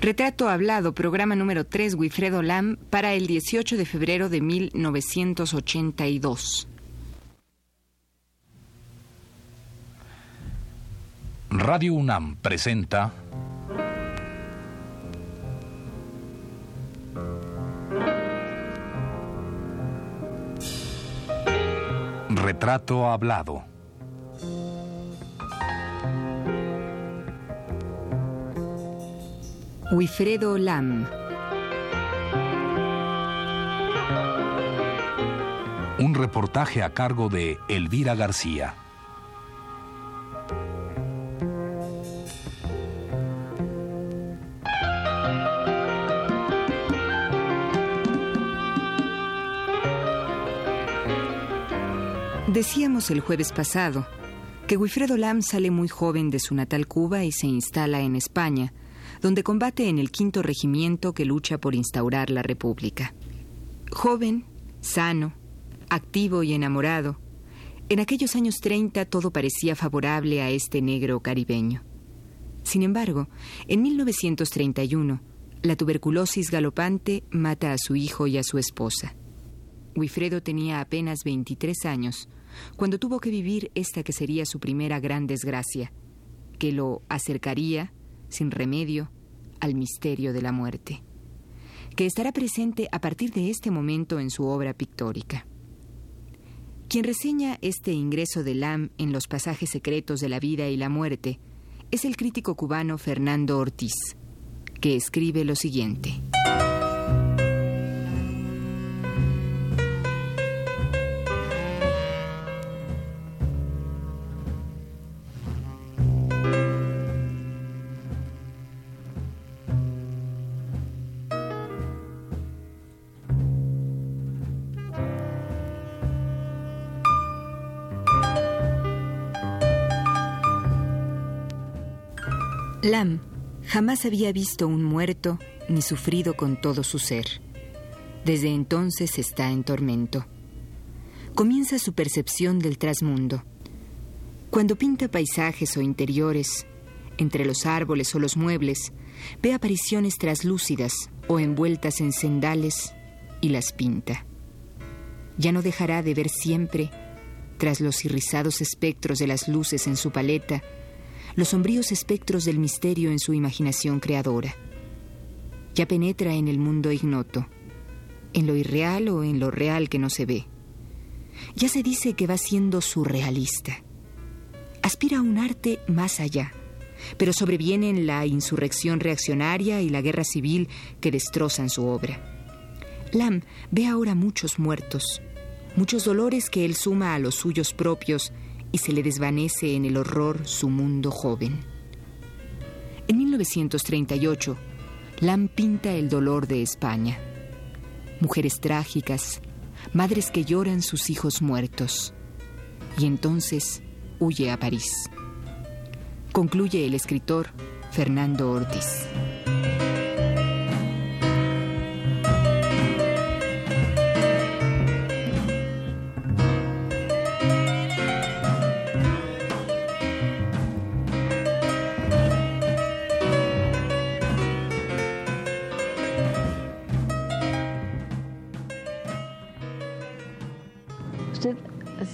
Retrato Hablado, programa número 3, Wilfredo Lam, para el 18 de febrero de 1982. Radio UNAM presenta Retrato Hablado. Wilfredo Lam. Un reportaje a cargo de Elvira García. Decíamos el jueves pasado que Wilfredo Lam sale muy joven de su natal Cuba y se instala en España, donde combate en el quinto regimiento que lucha por instaurar la República. Joven, sano, activo y enamorado, en aquellos años 30 todo parecía favorable a este negro caribeño. Sin embargo, en 1931, la tuberculosis galopante mata a su hijo y a su esposa. Wilfredo tenía apenas 23 años cuando tuvo que vivir esta que sería su primera gran desgracia, que lo acercaría sin remedio, al misterio de la muerte, que estará presente a partir de este momento en su obra pictórica. Quien reseña este ingreso de Lam en los pasajes secretos de la vida y la muerte es el crítico cubano Fernando Ortiz, que escribe lo siguiente. Lam jamás había visto un muerto ni sufrido con todo su ser. Desde entonces está en tormento. Comienza su percepción del trasmundo. Cuando pinta paisajes o interiores, entre los árboles o los muebles, ve apariciones traslúcidas o envueltas en sendales y las pinta. Ya no dejará de ver siempre, tras los irrizados espectros de las luces en su paleta, los sombríos espectros del misterio en su imaginación creadora. Ya penetra en el mundo ignoto, en lo irreal o en lo real que no se ve. Ya se dice que va siendo surrealista. Aspira a un arte más allá, pero sobrevienen la insurrección reaccionaria y la guerra civil que destrozan su obra. Lam ve ahora muchos muertos, muchos dolores que él suma a los suyos propios y se le desvanece en el horror su mundo joven. En 1938, Lam pinta el dolor de España. Mujeres trágicas, madres que lloran sus hijos muertos. Y entonces huye a París. Concluye el escritor Fernando Ortiz.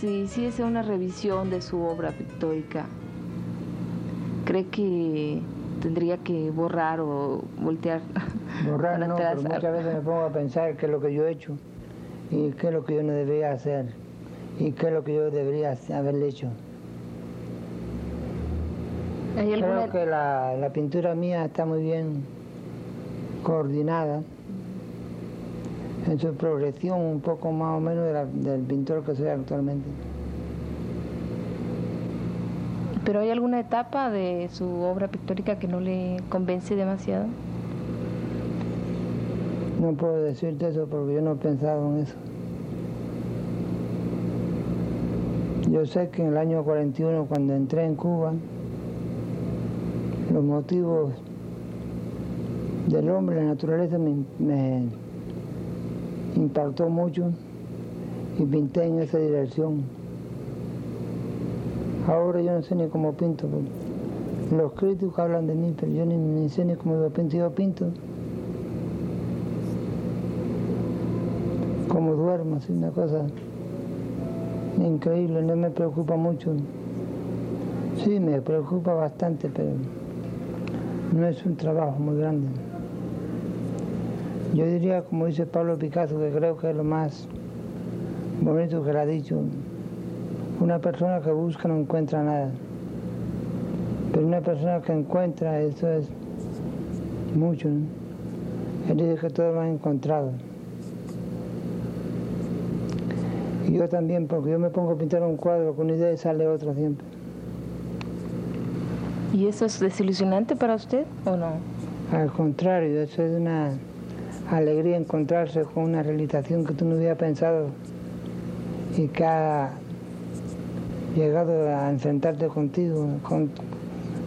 Si es una revisión de su obra pictórica, ¿cree que tendría que borrar o voltear? Borrar no, pero muchas veces me pongo a pensar qué es lo que yo he hecho y qué es lo que yo no debería hacer y qué es lo que yo debería haberle hecho. Creo que la, la pintura mía está muy bien coordinada en su progresión un poco más o menos del pintor que soy actualmente. ¿Pero hay alguna etapa de su obra pictórica que no le convence demasiado? No puedo decirte eso porque yo no he pensado en eso. Yo sé que en el año 41, cuando entré en Cuba, los motivos del hombre, la naturaleza, me, me impactó mucho y pinté en esa dirección. Ahora yo no sé ni cómo pinto, Los críticos hablan de mí, pero yo ni, me sé ni cómo yo pinto. Yo pinto como duermo, así una cosa increíble, no me preocupa mucho. Sí, me preocupa bastante, pero no es un trabajo muy grande. Yo diría, como dice Pablo Picasso, que creo que es lo más bonito que le ha dicho, una persona que busca no encuentra nada, pero una persona que encuentra, eso es mucho. Él dice que todo lo ha encontrado. Y yo también, porque yo me pongo a pintar un cuadro con una idea y sale otra siempre. ¿Y eso es desilusionante para usted o no? Al contrario, eso es una alegría encontrarse con una realización que tú no habías pensado y que ha llegado a enfrentarte contigo, con,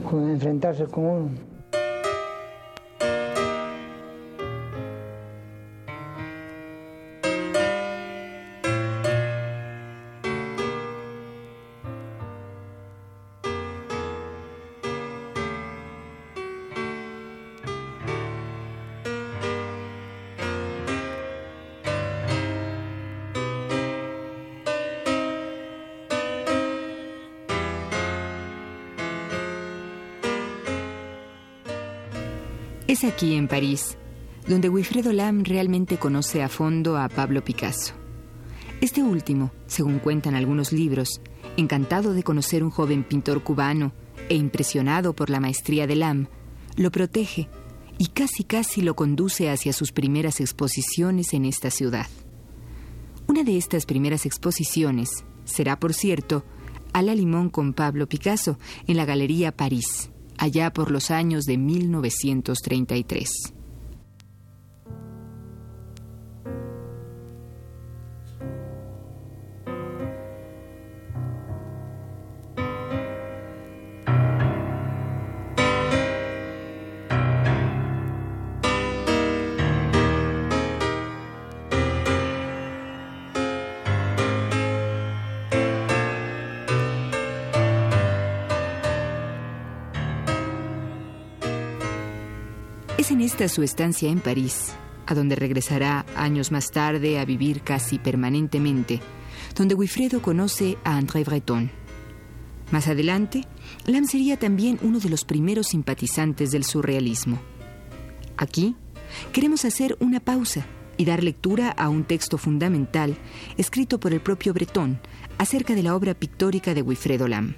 con enfrentarse con uno. Es aquí, en París, donde Wilfredo Lam realmente conoce a fondo a Pablo Picasso. Este último, según cuentan algunos libros, encantado de conocer un joven pintor cubano e impresionado por la maestría de Lam, lo protege y casi casi lo conduce hacia sus primeras exposiciones en esta ciudad. Una de estas primeras exposiciones será, por cierto, a la limón con Pablo Picasso en la Galería París allá por los años de 1933. Es en esta su estancia en París, a donde regresará años más tarde a vivir casi permanentemente, donde Wilfredo conoce a André Breton. Más adelante, Lam sería también uno de los primeros simpatizantes del surrealismo. Aquí, queremos hacer una pausa y dar lectura a un texto fundamental escrito por el propio Breton acerca de la obra pictórica de Wilfredo Lam.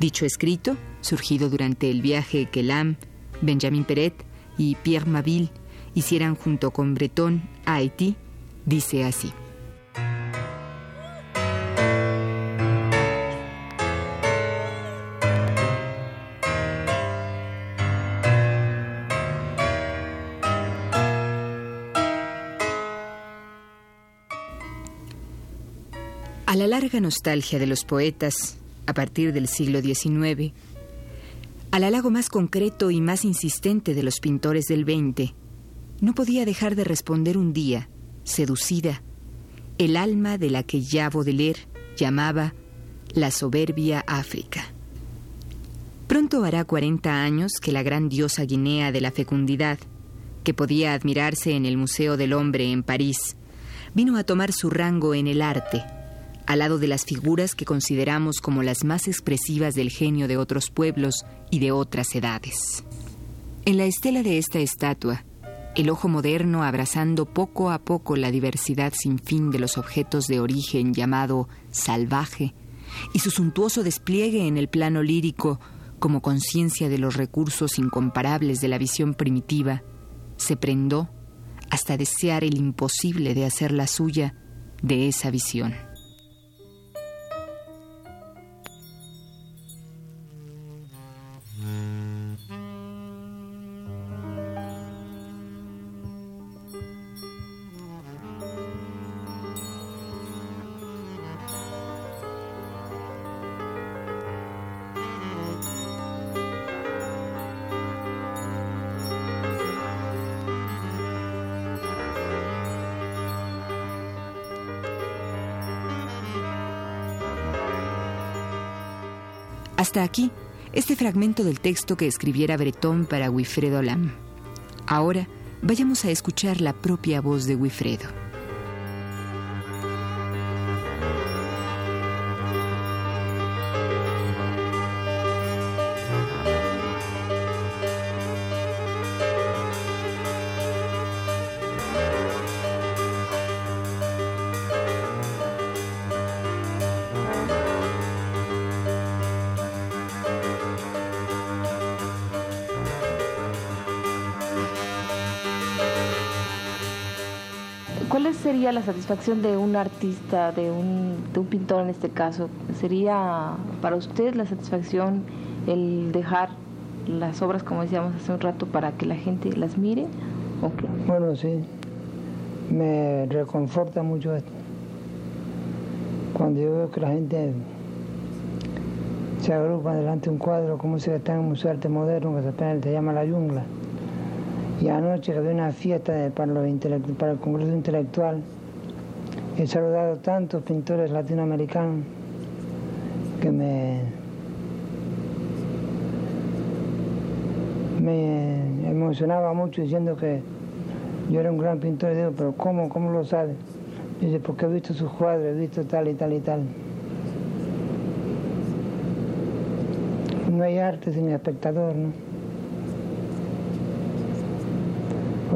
Dicho escrito, surgido durante el viaje que Lam, Benjamin Peret y Pierre Maville hicieran junto con Breton a Haití, dice así. A la larga nostalgia de los poetas, a partir del siglo XIX, al halago más concreto y más insistente de los pintores del XX, no podía dejar de responder un día, seducida, el alma de la que ya Baudelaire llamaba la soberbia África. Pronto hará 40 años que la gran diosa guinea de la fecundidad, que podía admirarse en el Museo del Hombre en París, vino a tomar su rango en el arte al lado de las figuras que consideramos como las más expresivas del genio de otros pueblos y de otras edades. En la estela de esta estatua, el ojo moderno abrazando poco a poco la diversidad sin fin de los objetos de origen llamado salvaje, y su suntuoso despliegue en el plano lírico como conciencia de los recursos incomparables de la visión primitiva, se prendó hasta desear el imposible de hacer la suya de esa visión. Hasta aquí, este fragmento del texto que escribiera Bretón para Wilfredo Lam. Ahora vayamos a escuchar la propia voz de Wilfredo. Satisfacción de un artista, de un, pintor en este caso? ¿Sería para usted la satisfacción el dejar las obras, como decíamos hace un rato, para que la gente las mire? Bueno, sí, me reconforta mucho esto. Cuando yo veo que la gente se agrupa delante de un cuadro, como se está en un museo de arte moderno, que se llama La Jungla y anoche que había una fiesta para el Congreso Intelectual, he saludado tantos pintores latinoamericanos que me, emocionaba mucho diciendo que yo era un gran pintor. Y digo, pero ¿cómo, cómo lo sabe? Dice, porque he visto sus cuadros, he visto tal y tal y tal. No hay arte sin espectador, ¿no?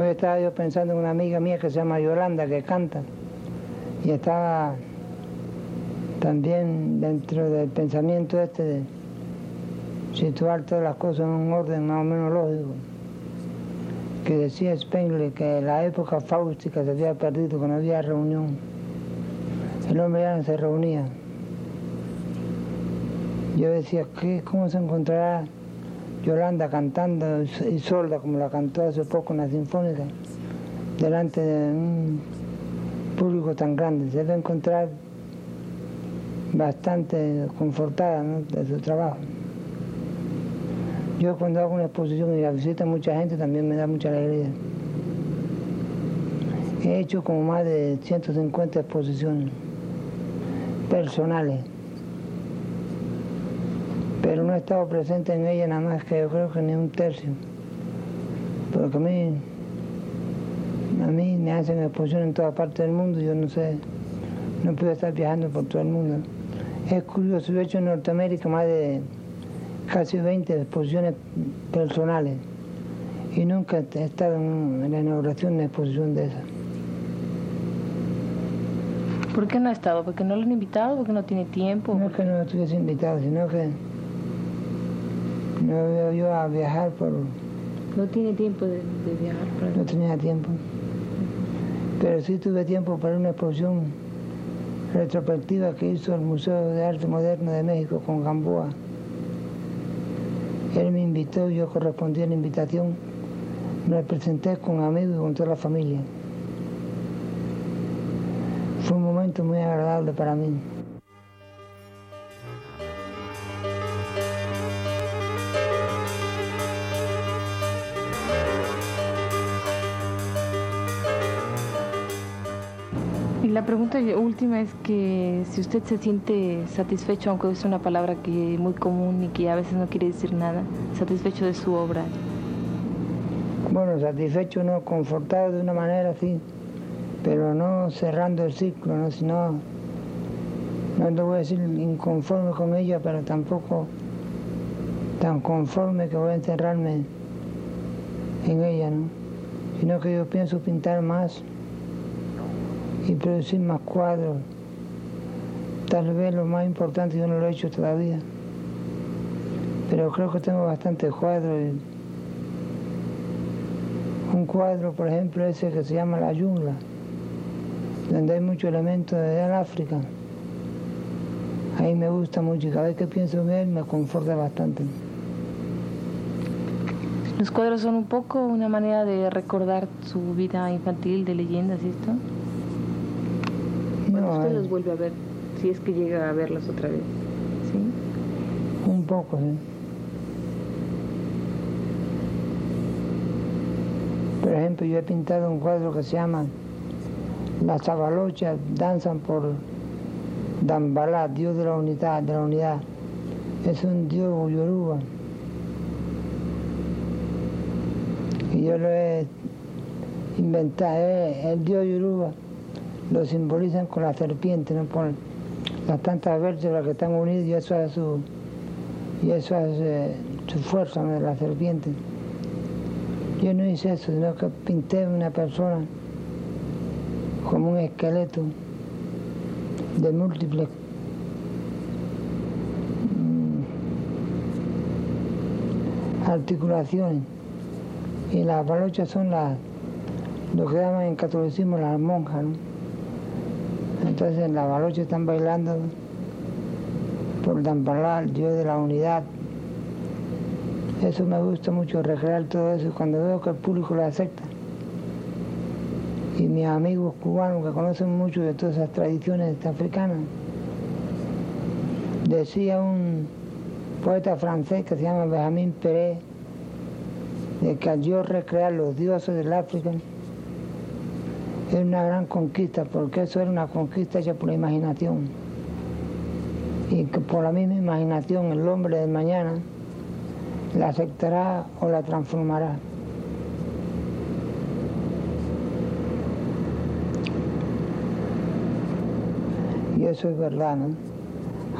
Hoy estaba yo pensando en una amiga mía que se llama Yolanda, que canta, y estaba también dentro del pensamiento este de situar todas las cosas en un orden más o menos lógico, que decía Spengler que la época fáustica se había perdido, que no había reunión, el hombre ya no se reunía. Yo decía, ¿qué, ¿cómo se encontrará Yolanda cantando y sorda como la cantó hace poco en la Sinfónica, delante de un público tan grande. Se debe encontrar bastante confortada de su trabajo. Yo cuando hago una exposición y la visita mucha gente también me da mucha alegría. He hecho como más de 150 exposiciones personales pero no he estado presente en ella nada más que yo creo que ni un tercio. Porque a mí, a mí me hacen exposición en toda parte del mundo, yo no sé, no puedo estar viajando por todo el mundo. Es curioso, yo he hecho en Norteamérica más de casi 20 exposiciones personales y nunca he estado en, la inauguración de una exposición de esas. ¿Por qué no ha estado? ¿Porque no lo han invitado? ¿Porque no tiene tiempo? No es que no estuviese invitado, sino que no veo yo a viajar por... No tiene tiempo de, viajar. No tenía tiempo. Pero sí tuve tiempo para una exposición retrospectiva que hizo el Museo de Arte Moderno de México con Gamboa. Él me invitó, yo correspondí a la invitación, me presenté con amigos y con toda la familia. Fue un momento muy agradable para mí. La pregunta última es que si usted se siente satisfecho, aunque es una palabra que es muy común y que a veces no quiere decir nada, satisfecho de su obra. Bueno, satisfecho, no, confortado de una manera, sí, pero no cerrando el ciclo, ¿no? sino, no te voy a decir inconforme con ella, pero tampoco tan conforme que voy a encerrarme en ella, ¿no? sino que yo pienso pintar más y producir más cuadros. Tal vez lo más importante yo no lo he hecho todavía, pero creo que tengo bastantes cuadros. Un cuadro, por ejemplo, ese que se llama La Jungla, donde hay muchos elementos de África. Ahí me gusta mucho y cada vez que pienso en él me conforta bastante. Los cuadros son un poco una manera de recordar su vida infantil de leyendas, ¿cierto? Usted los vuelve a ver, si es que llega a verlos otra vez. ¿Sí? Un poco, sí. Por ejemplo, yo he pintado un cuadro que se llama Las abalochas danzan por Dambalá, Dios de la unidad, de la unidad. es un dios yoruba. Y yo lo he inventado, el dios yoruba lo simbolizan con la serpiente, ¿no? Por las tantas vértebras que están unidas y eso es su, fuerza de la serpiente. Yo no hice eso, sino que pinté una persona como un esqueleto de múltiples mm, articulaciones. Y las balochas son las, lo que llaman en catolicismo las monjas. Entonces en la balochas están bailando por Dampalar, Dios de la unidad, eso me gusta mucho, recrear todo eso. Cuando veo que el público lo acepta. Y mis amigos cubanos que conocen mucho de todas esas tradiciones africanas, decía un poeta francés que se llama Benjamin Pérez, de que al yo recrear los dioses del África, es una gran conquista, porque eso era una conquista hecha por la imaginación. Y que por la misma imaginación el hombre de mañana la aceptará o la transformará. Y eso es verdad, ¿no?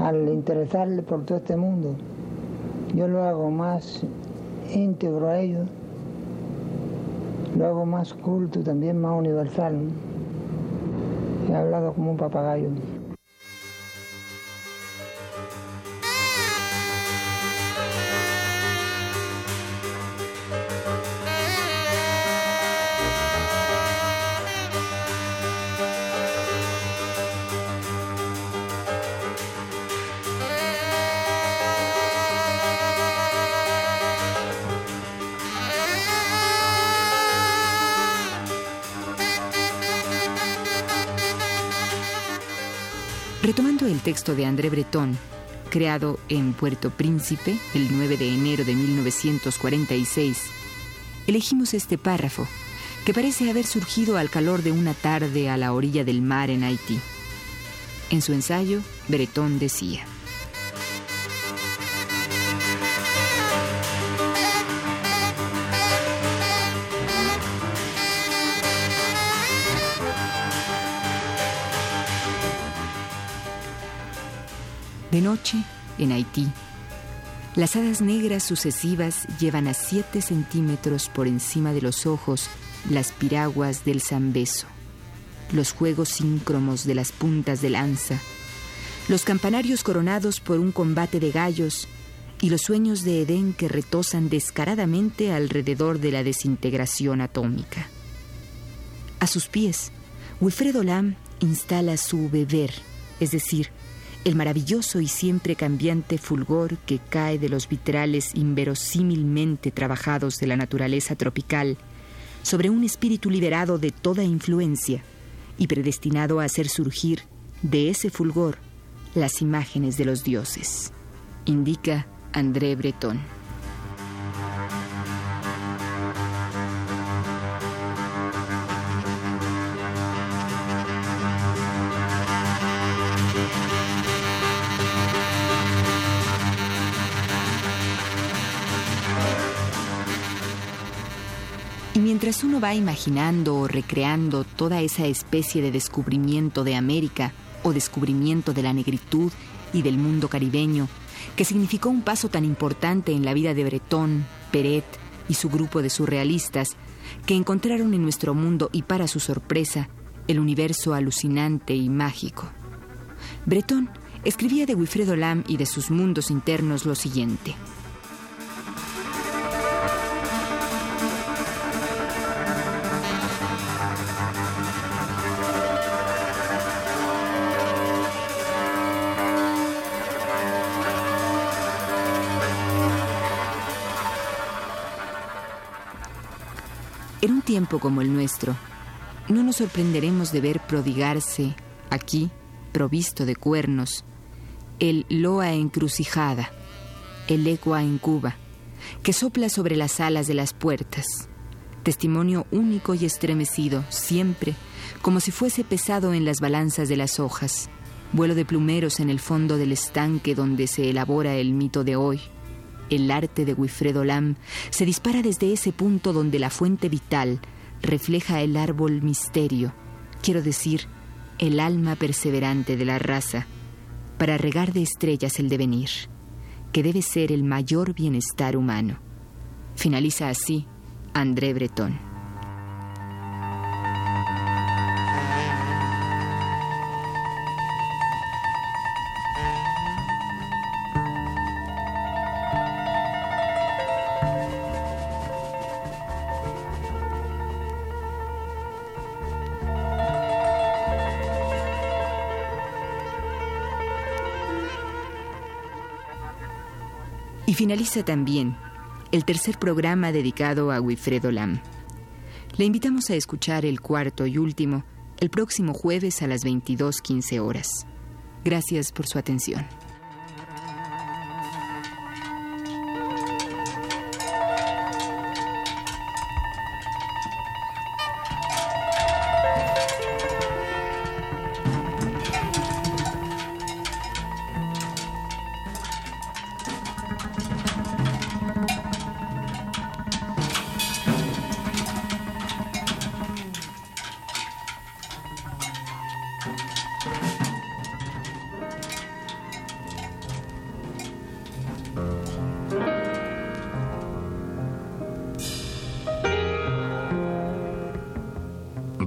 Al interesarle por todo este mundo, yo lo hago más íntegro a ellos, lo más culto y también más universal. He hablado como un papagayo. Retomando el texto de André Breton, creado en Puerto Príncipe el 9 de enero de 1946, elegimos este párrafo, que parece haber surgido al calor de una tarde a la orilla del mar en Haití. En su ensayo, Breton decía, De noche, en Haití, las hadas negras sucesivas llevan a 7 centímetros por encima de los ojos las piraguas del zambeso, los juegos síncromos de las puntas de lanza, los campanarios coronados por un combate de gallos y los sueños de Edén que retosan descaradamente alrededor de la desintegración atómica. A sus pies, Wilfredo Lam instala su beber, es decir, el maravilloso y siempre cambiante fulgor que cae de los vitrales inverosímilmente trabajados de la naturaleza tropical sobre un espíritu liberado de toda influencia y predestinado a hacer surgir de ese fulgor las imágenes de los dioses, indica André Breton. Mientras uno va imaginando o recreando toda esa especie de descubrimiento de América o descubrimiento de la negritud y del mundo caribeño, que significó un paso tan importante en la vida de Breton, Peret y su grupo de surrealistas, que encontraron en nuestro mundo y para su sorpresa, el universo alucinante y mágico. Breton escribía de Wilfredo Lam y de sus mundos internos lo siguiente. Tiempo como el nuestro, no nos sorprenderemos de ver prodigarse aquí, provisto de cuernos, el loa encrucijada, el ecua en Cuba, que sopla sobre las alas de las puertas, testimonio único y estremecido, siempre, como si fuese pesado en las balanzas de las hojas, Vuelo de plumeros en el fondo del estanque donde se elabora el mito de hoy. El arte de Wilfredo Lam se dispara desde ese punto donde la fuente vital refleja el árbol misterio, quiero decir, el alma perseverante de la raza, para regar de estrellas el devenir, que debe ser el mayor bienestar humano. Finaliza así André Breton. Y finaliza también el tercer programa dedicado a Wilfredo Lam. Le invitamos a escuchar el cuarto y último el próximo jueves a las 22.15 horas. Gracias por su atención.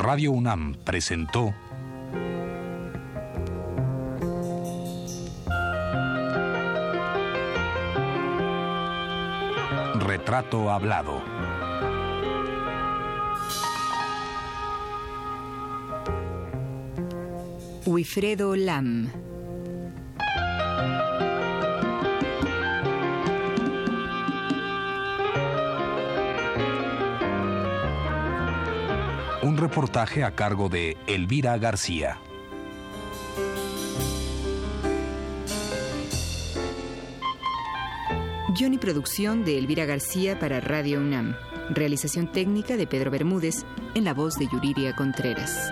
Radio UNAM presentó Retrato Hablado. Wilfredo Lam. Reportaje a cargo de Elvira García. Guión y producción de Elvira García para Radio UNAM. Realización técnica de Pedro Bermúdez en la voz de Yuriria Contreras.